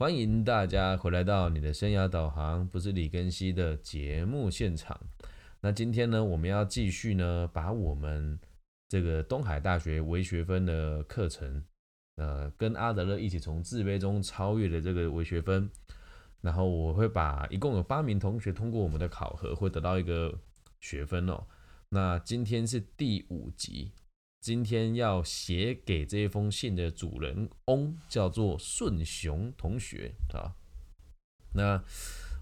欢迎大家回来到你的生涯导航，不是李根熙的节目现场。那今天呢，我们要继续呢，把我们这个东海大学微学分的课程，呃，跟阿德勒一起从自卑中超越的这个微学分。然后我会把一共有八名同学通过我们的考核，会得到一个学分哦。那今天是第五集，今天要写给这封信的主人翁叫做顺雄同学啊。那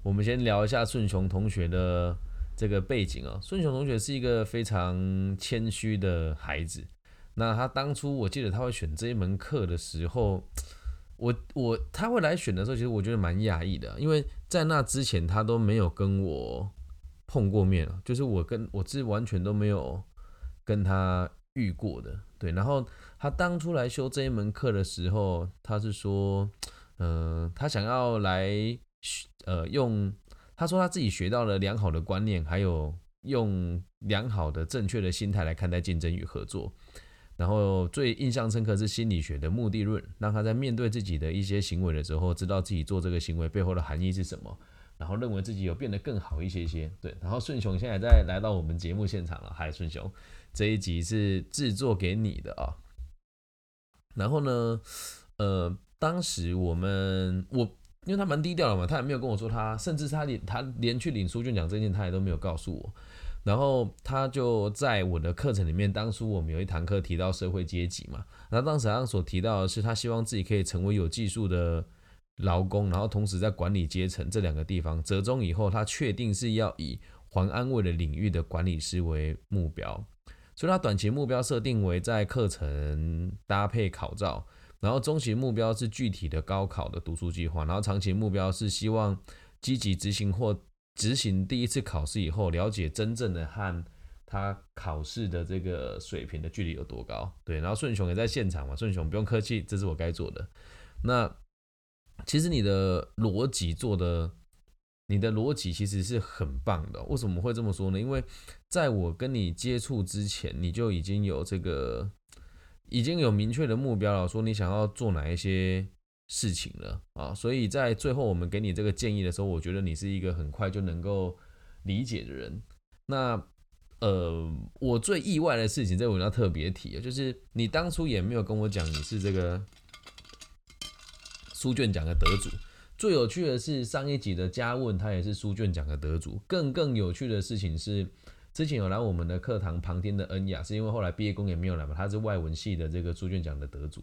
我们先聊一下顺雄同学的这个背景啊。顺雄同学是一个非常谦虚的孩子。那他当初我记得他会选这一门课的时候。我我他会来选的时候，其实我觉得蛮讶异的，因为在那之前他都没有跟我碰过面就是我跟我是完全都没有跟他遇过的，对。然后他当初来修这一门课的时候，他是说，嗯，他想要来，呃，用他说他自己学到了良好的观念，还有用良好的正确的心态来看待竞争与合作。然后最印象深刻是心理学的目的论，让他在面对自己的一些行为的时候，知道自己做这个行为背后的含义是什么，然后认为自己有变得更好一些些。对，然后顺雄现在在来到我们节目现场了，嗨，顺雄，这一集是制作给你的啊。然后呢，呃，当时我们我因为他蛮低调的嘛，他也没有跟我说他，甚至他连他连去领书卷奖这件他也都没有告诉我。然后他就在我的课程里面，当初我们有一堂课提到社会阶级嘛，然后当时他所提到的是，他希望自己可以成为有技术的劳工，然后同时在管理阶层这两个地方折中以后，他确定是要以环安卫的领域的管理师为目标，所以他短期目标设定为在课程搭配考照，然后中期目标是具体的高考的读书计划，然后长期目标是希望积极执行或。执行第一次考试以后，了解真正的和他考试的这个水平的距离有多高。对，然后顺雄也在现场嘛，顺雄不用客气，这是我该做的。那其实你的逻辑做的，你的逻辑其实是很棒的。为什么会这么说呢？因为在我跟你接触之前，你就已经有这个，已经有明确的目标了，说你想要做哪一些。事情了啊，所以在最后我们给你这个建议的时候，我觉得你是一个很快就能够理解的人。那呃，我最意外的事情，这我要特别提啊，就是你当初也没有跟我讲你是这个书卷奖的得主。最有趣的是上一集的嘉问，他也是书卷奖的得主。更更有趣的事情是，之前有来我们的课堂旁听的恩雅，是因为后来毕业公也没有来嘛，他是外文系的这个书卷奖的得主。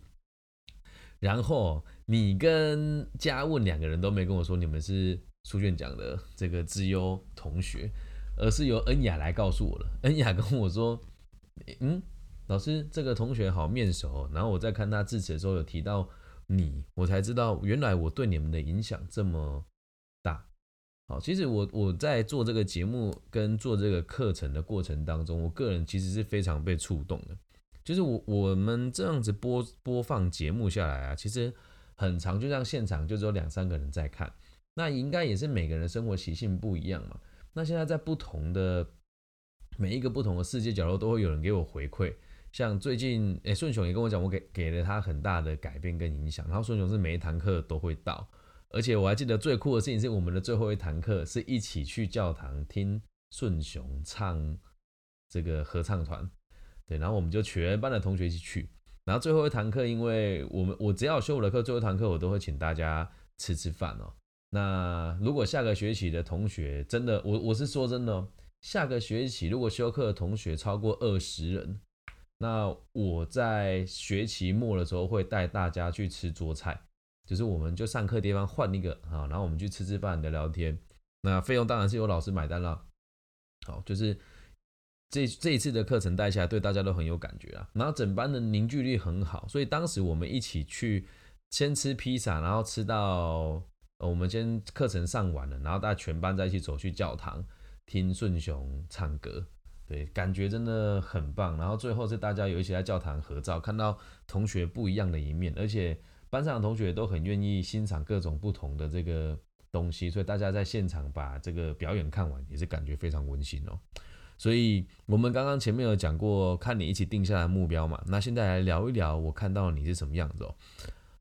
然后你跟嘉问两个人都没跟我说你们是书卷奖的这个资优同学，而是由恩雅来告诉我了。恩雅跟我说：“嗯，老师，这个同学好面熟。”然后我在看他致辞的时候有提到你，我才知道原来我对你们的影响这么大。好，其实我我在做这个节目跟做这个课程的过程当中，我个人其实是非常被触动的。就是我我们这样子播播放节目下来啊，其实很长，就像现场就只有两三个人在看，那应该也是每个人的生活习性不一样嘛。那现在在不同的每一个不同的世界角落，都会有人给我回馈。像最近，诶，顺雄也跟我讲，我给给了他很大的改变跟影响。然后顺雄是每一堂课都会到，而且我还记得最酷的事情是，我们的最后一堂课是一起去教堂听顺雄唱这个合唱团。对，然后我们就全班的同学一起去，然后最后一堂课，因为我们我只要修我的课，最后一堂课我都会请大家吃吃饭哦。那如果下个学期的同学真的，我我是说真的哦，下个学期如果修课的同学超过二十人，那我在学期末的时候会带大家去吃桌菜，就是我们就上课地方换一个啊，然后我们去吃吃饭聊聊天，那费用当然是由老师买单了。好，就是。这这一次的课程带下来，对大家都很有感觉啊。然后整班的凝聚力很好，所以当时我们一起去先吃披萨，然后吃到我们先课程上完了，然后大家全班在一起走去教堂听顺雄唱歌，对，感觉真的很棒。然后最后是大家有一起在教堂合照，看到同学不一样的一面，而且班上的同学都很愿意欣赏各种不同的这个东西，所以大家在现场把这个表演看完，也是感觉非常温馨哦。所以，我们刚刚前面有讲过，看你一起定下来目标嘛。那现在来聊一聊，我看到你是什么样子哦。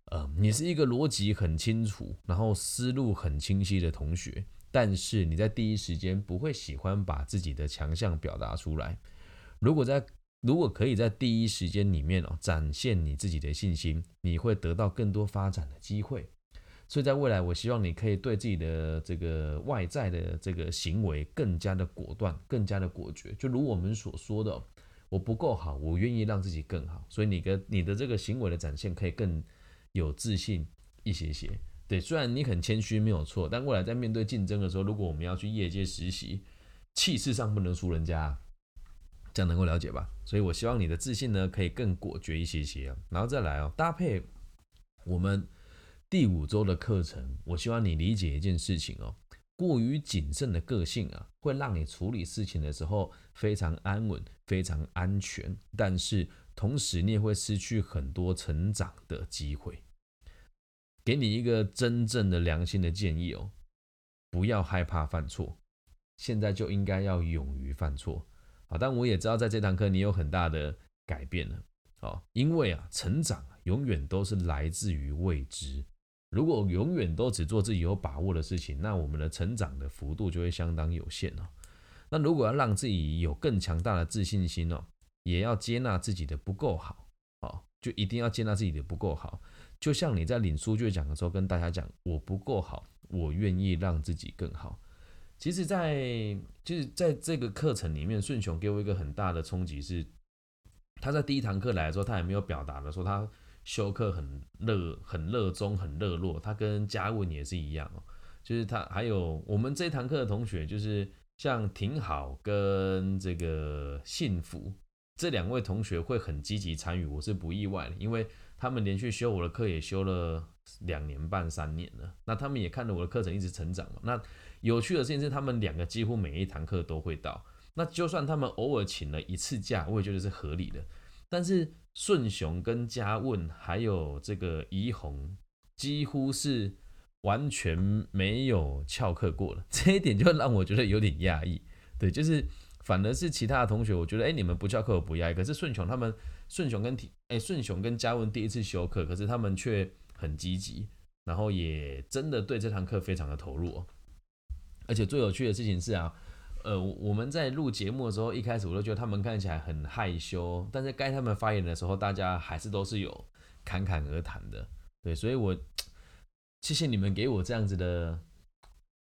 呃，你是一个逻辑很清楚，然后思路很清晰的同学，但是你在第一时间不会喜欢把自己的强项表达出来。如果在如果可以在第一时间里面哦展现你自己的信心，你会得到更多发展的机会。所以在未来，我希望你可以对自己的这个外在的这个行为更加的果断，更加的果决。就如我们所说的，我不够好，我愿意让自己更好。所以你跟你的这个行为的展现可以更有自信一些些。对，虽然你很谦虚没有错，但未来在面对竞争的时候，如果我们要去业界实习，气势上不能输人家。这样能够了解吧？所以我希望你的自信呢，可以更果决一些些然后再来哦，搭配我们第五周的课程，我希望你理解一件事情哦，过于谨慎的个性啊，会让你处理事情的时候非常安稳、非常安全，但是同时你也会失去很多成长的机会。给你一个真正的良心的建议哦，不要害怕犯错，现在就应该要勇于犯错。好，但我也知道，在这堂课你有很大的改变了，哦，因为啊，成长永远都是来自于未知。如果永远都只做自己有把握的事情，那我们的成长的幅度就会相当有限哦。那如果要让自己有更强大的自信心哦，也要接纳自己的不够好，哦，就一定要接纳自己的不够好。就像你在领书卷讲的时候，跟大家讲，我不够好，我愿意让自己更好。其实，在就是在这个课程里面，顺雄给我一个很大的冲击是，他在第一堂课来的时候，他也没有表达的说他修课很热、很热衷、很热络。他跟嘉文也是一样哦，就是他还有我们这堂课的同学，就是像挺好跟这个幸福这两位同学会很积极参与，我是不意外的，因为他们连续修我的课也修了两年半、三年了，那他们也看着我的课程一直成长嘛，那。有趣的事情是，他们两个几乎每一堂课都会到。那就算他们偶尔请了一次假，我也觉得是合理的。但是顺雄跟嘉问还有这个怡红，几乎是完全没有翘课过了。这一点就让我觉得有点讶异。对，就是反而是其他的同学，我觉得哎，你们不翘课我不压抑。可是顺雄他们，顺雄跟提哎顺雄跟嘉文第一次修课，可是他们却很积极，然后也真的对这堂课非常的投入哦。而且最有趣的事情是啊，呃，我们在录节目的时候，一开始我都觉得他们看起来很害羞，但是该他们发言的时候，大家还是都是有侃侃而谈的，对，所以我谢谢你们给我这样子的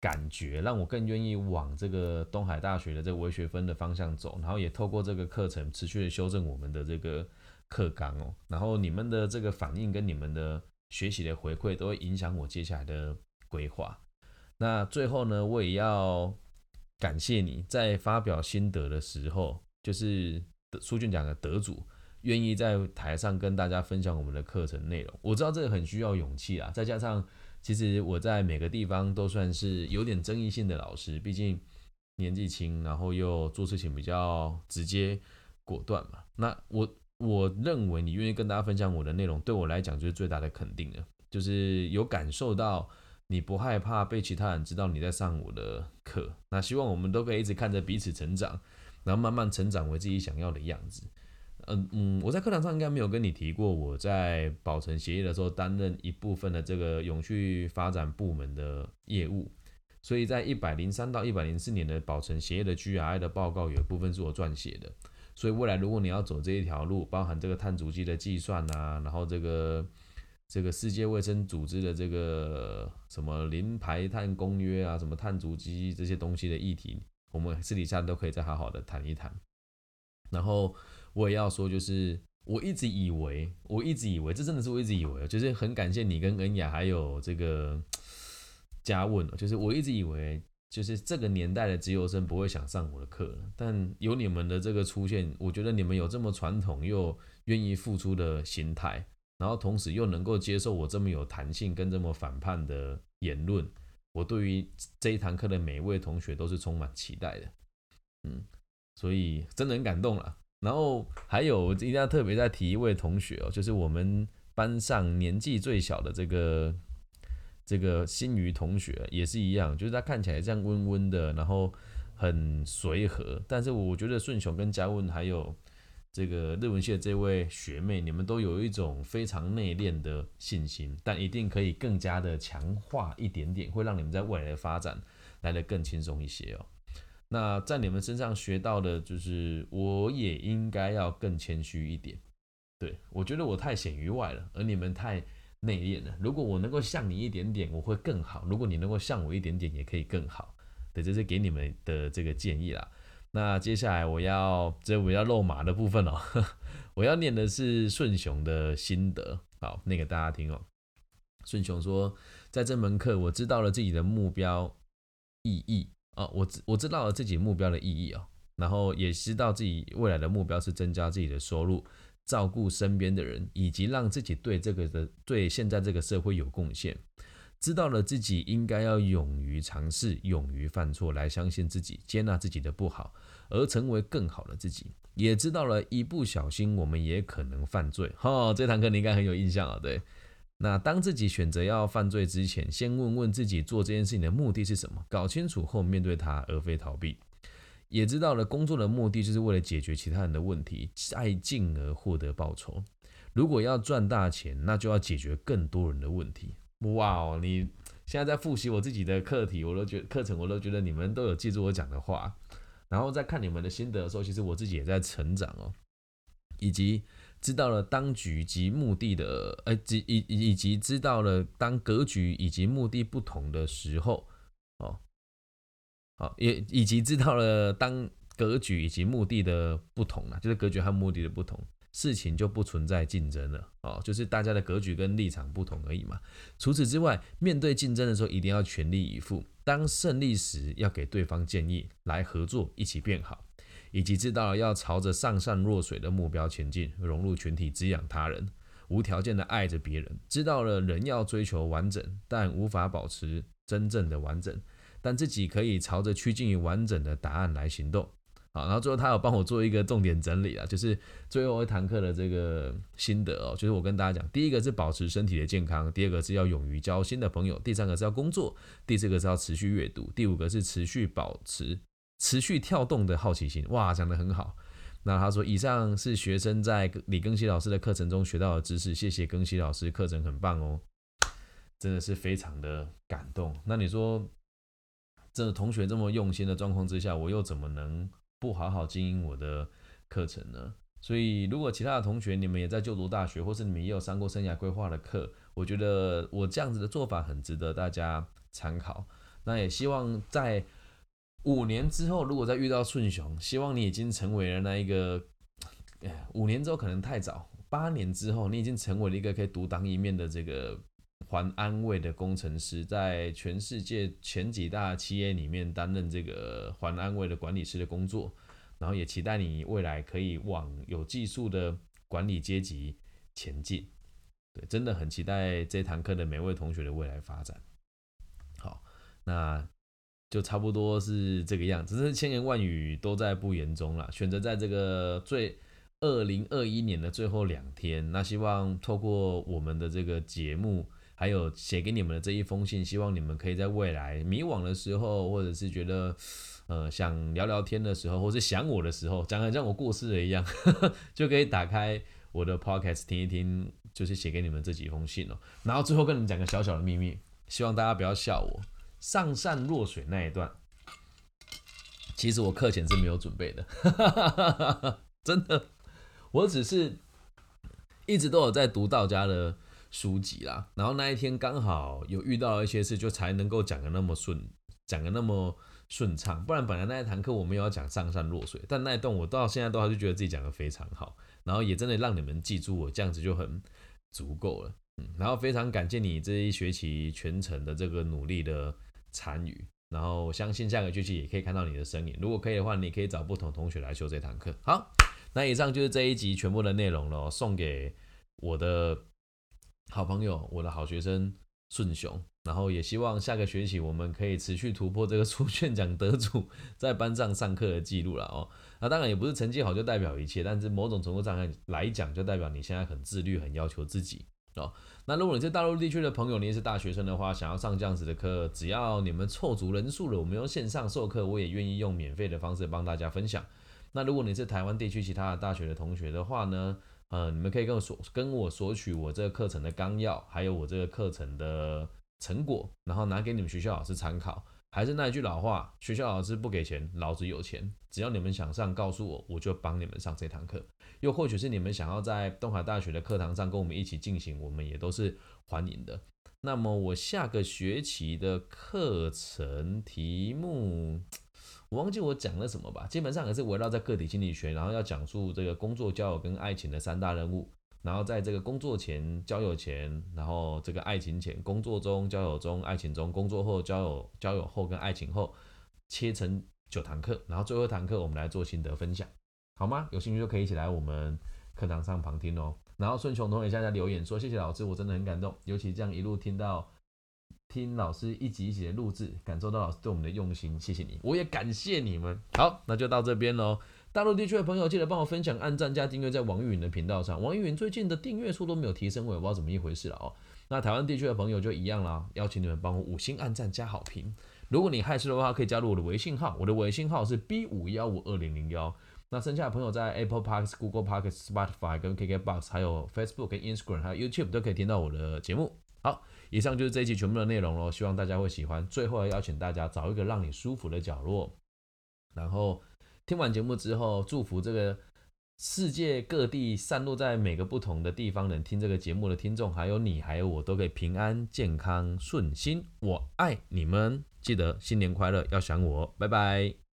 感觉，让我更愿意往这个东海大学的这个微学分的方向走，然后也透过这个课程持续的修正我们的这个课纲哦，然后你们的这个反应跟你们的学习的回馈，都会影响我接下来的规划。那最后呢，我也要感谢你在发表心得的时候，就是书卷奖的得主，愿意在台上跟大家分享我们的课程内容。我知道这个很需要勇气啊，再加上其实我在每个地方都算是有点争议性的老师，毕竟年纪轻，然后又做事情比较直接果断嘛。那我我认为你愿意跟大家分享我的内容，对我来讲就是最大的肯定了，就是有感受到。你不害怕被其他人知道你在上我的课？那希望我们都可以一直看着彼此成长，然后慢慢成长为自己想要的样子。嗯嗯，我在课堂上应该没有跟你提过，我在保存协议的时候担任一部分的这个永续发展部门的业务，所以在一百零三到一百零四年的保存协议的 GRI 的报告有一部分是我撰写的。所以未来如果你要走这一条路，包含这个碳足迹的计算啊，然后这个。这个世界卫生组织的这个什么零排碳公约啊，什么碳足迹这些东西的议题，我们私底下都可以再好好的谈一谈。然后我也要说，就是我一直以为，我一直以为，这真的是我一直以为，就是很感谢你跟恩雅还有这个嘉问，就是我一直以为，就是这个年代的自由生不会想上我的课了，但有你们的这个出现，我觉得你们有这么传统又愿意付出的心态。然后同时又能够接受我这么有弹性跟这么反叛的言论，我对于这一堂课的每一位同学都是充满期待的，嗯，所以真的很感动了。然后还有一定要特别再提一位同学哦，就是我们班上年纪最小的这个这个新余同学也是一样，就是他看起来这样温温的，然后很随和，但是我觉得顺雄跟嘉文还有。这个日文系的这位学妹，你们都有一种非常内敛的信心，但一定可以更加的强化一点点，会让你们在未来的发展来得更轻松一些哦。那在你们身上学到的就是，我也应该要更谦虚一点。对我觉得我太显于外了，而你们太内敛了。如果我能够像你一点点，我会更好；如果你能够像我一点点，也可以更好。对，这是给你们的这个建议啦。那接下来我要这我要露马的部分哦，我要念的是顺雄的心得，好，念给大家听哦。顺雄说，在这门课我知道了自己的目标意义啊，我知我知道了自己目标的意义哦，然后也知道自己未来的目标是增加自己的收入，照顾身边的人，以及让自己对这个的对现在这个社会有贡献。知道了自己应该要勇于尝试，勇于犯错，来相信自己，接纳自己的不好，而成为更好的自己。也知道了一不小心我们也可能犯罪。哈，这堂课你应该很有印象啊。对，那当自己选择要犯罪之前，先问问自己做这件事情的目的是什么，搞清楚后面对它，而非逃避。也知道了工作的目的就是为了解决其他人的问题，再进而获得报酬。如果要赚大钱，那就要解决更多人的问题。哇哦！你现在在复习我自己的课题，我都觉课程，我都觉得你们都有记住我讲的话。然后在看你们的心得的时候，其实我自己也在成长哦，以及知道了当局及目的的，呃，以以以及知道了当格局以及目的不同的时候，哦，好，也以及知道了当格局以及目的的不同了，就是格局和目的的不同。事情就不存在竞争了哦，就是大家的格局跟立场不同而已嘛。除此之外，面对竞争的时候，一定要全力以赴。当胜利时，要给对方建议，来合作，一起变好，以及知道要朝着上善若水的目标前进，融入群体，滋养他人，无条件的爱着别人。知道了人要追求完整，但无法保持真正的完整，但自己可以朝着趋近于完整的答案来行动。好，然后最后他有帮我做一个重点整理啊，就是最后一堂课的这个心得哦，就是我跟大家讲，第一个是保持身体的健康，第二个是要勇于交新的朋友，第三个是要工作，第四个是要持续阅读，第五个是持续保持持续跳动的好奇心。哇，讲得很好。那他说，以上是学生在李庚希老师的课程中学到的知识，谢谢庚希老师，课程很棒哦，真的是非常的感动。那你说，这同学这么用心的状况之下，我又怎么能？不好好经营我的课程呢，所以如果其他的同学你们也在就读大学，或是你们也有上过生涯规划的课，我觉得我这样子的做法很值得大家参考。那也希望在五年之后，如果再遇到顺雄，希望你已经成为了那一个，五年之后可能太早，八年之后你已经成为了一个可以独当一面的这个。环安卫的工程师在全世界前几大企业里面担任这个环安卫的管理师的工作，然后也期待你未来可以往有技术的管理阶级前进。对，真的很期待这堂课的每位同学的未来发展。好，那就差不多是这个样子，是千言万语都在不言中了。选择在这个最二零二一年的最后两天，那希望透过我们的这个节目。还有写给你们的这一封信，希望你们可以在未来迷惘的时候，或者是觉得呃想聊聊天的时候，或是想我的时候，讲的像我过世了一样，就可以打开我的 podcast 听一听，就是写给你们这几封信哦。然后最后跟你们讲个小小的秘密，希望大家不要笑我。上善若水那一段，其实我课前是没有准备的，真的，我只是一直都有在读道家的。书籍啦，然后那一天刚好有遇到一些事，就才能够讲的那么顺，讲的那么顺畅。不然本来那一堂课我们要讲上善若水，但那一段我到现在都还是觉得自己讲的非常好，然后也真的让你们记住我，这样子就很足够了。然后非常感谢你这一学期全程的这个努力的参与，然后相信下个学期也可以看到你的身影。如果可以的话，你可以找不同同学来修这堂课。好，那以上就是这一集全部的内容了，送给我的。好朋友，我的好学生顺雄，然后也希望下个学期我们可以持续突破这个出卷奖得主在班上上课的记录了哦。那当然也不是成绩好就代表一切，但是某种程度上来讲，就代表你现在很自律，很要求自己哦。那如果你是大陆地区的朋友，你也是大学生的话，想要上这样子的课，只要你们凑足人数了，我们用线上授课，我也愿意用免费的方式帮大家分享。那如果你是台湾地区其他的大学的同学的话呢，呃，你们可以跟我索跟我索取我这个课程的纲要，还有我这个课程的成果，然后拿给你们学校老师参考。还是那一句老话，学校老师不给钱，老子有钱。只要你们想上，告诉我，我就帮你们上这堂课。又或许是你们想要在东海大学的课堂上跟我们一起进行，我们也都是欢迎的。那么我下个学期的课程题目，我忘记我讲了什么吧。基本上也是围绕在个体心理学，然后要讲述这个工作、交友跟爱情的三大任务。然后在这个工作前、交友前，然后这个爱情前、工作中、交友中、爱情中、工作后、交友、交友后跟爱情后，切成九堂课。然后最后一堂课我们来做心得分享，好吗？有兴趣就可以一起来我们课堂上旁听哦。然后顺琼同学下在留言说：“谢谢老师，我真的很感动，尤其这样一路听到听老师一集一集的录制，感受到老师对我们的用心，谢谢你，我也感谢你们。好，那就到这边喽。”大陆地区的朋友，记得帮我分享、按赞加订阅在网易云的频道上。网易云最近的订阅数都没有提升，我也不知道怎么一回事了哦。那台湾地区的朋友就一样啦，邀请你们帮我五星按赞加好评。如果你害羞的话，可以加入我的微信号，我的微信号是 B 五幺五二零零幺。那剩下的朋友在 Apple Park、s、Google Park、Spotify、跟 KKBox，还有 Facebook、跟 Instagram，还有 YouTube 都可以听到我的节目。好，以上就是这一期全部的内容喽，希望大家会喜欢。最后要邀请大家找一个让你舒服的角落，然后。听完节目之后，祝福这个世界各地散落在每个不同的地方能听这个节目的听众，还有你，还有我，都可以平安、健康、顺心。我爱你们，记得新年快乐，要想我，拜拜。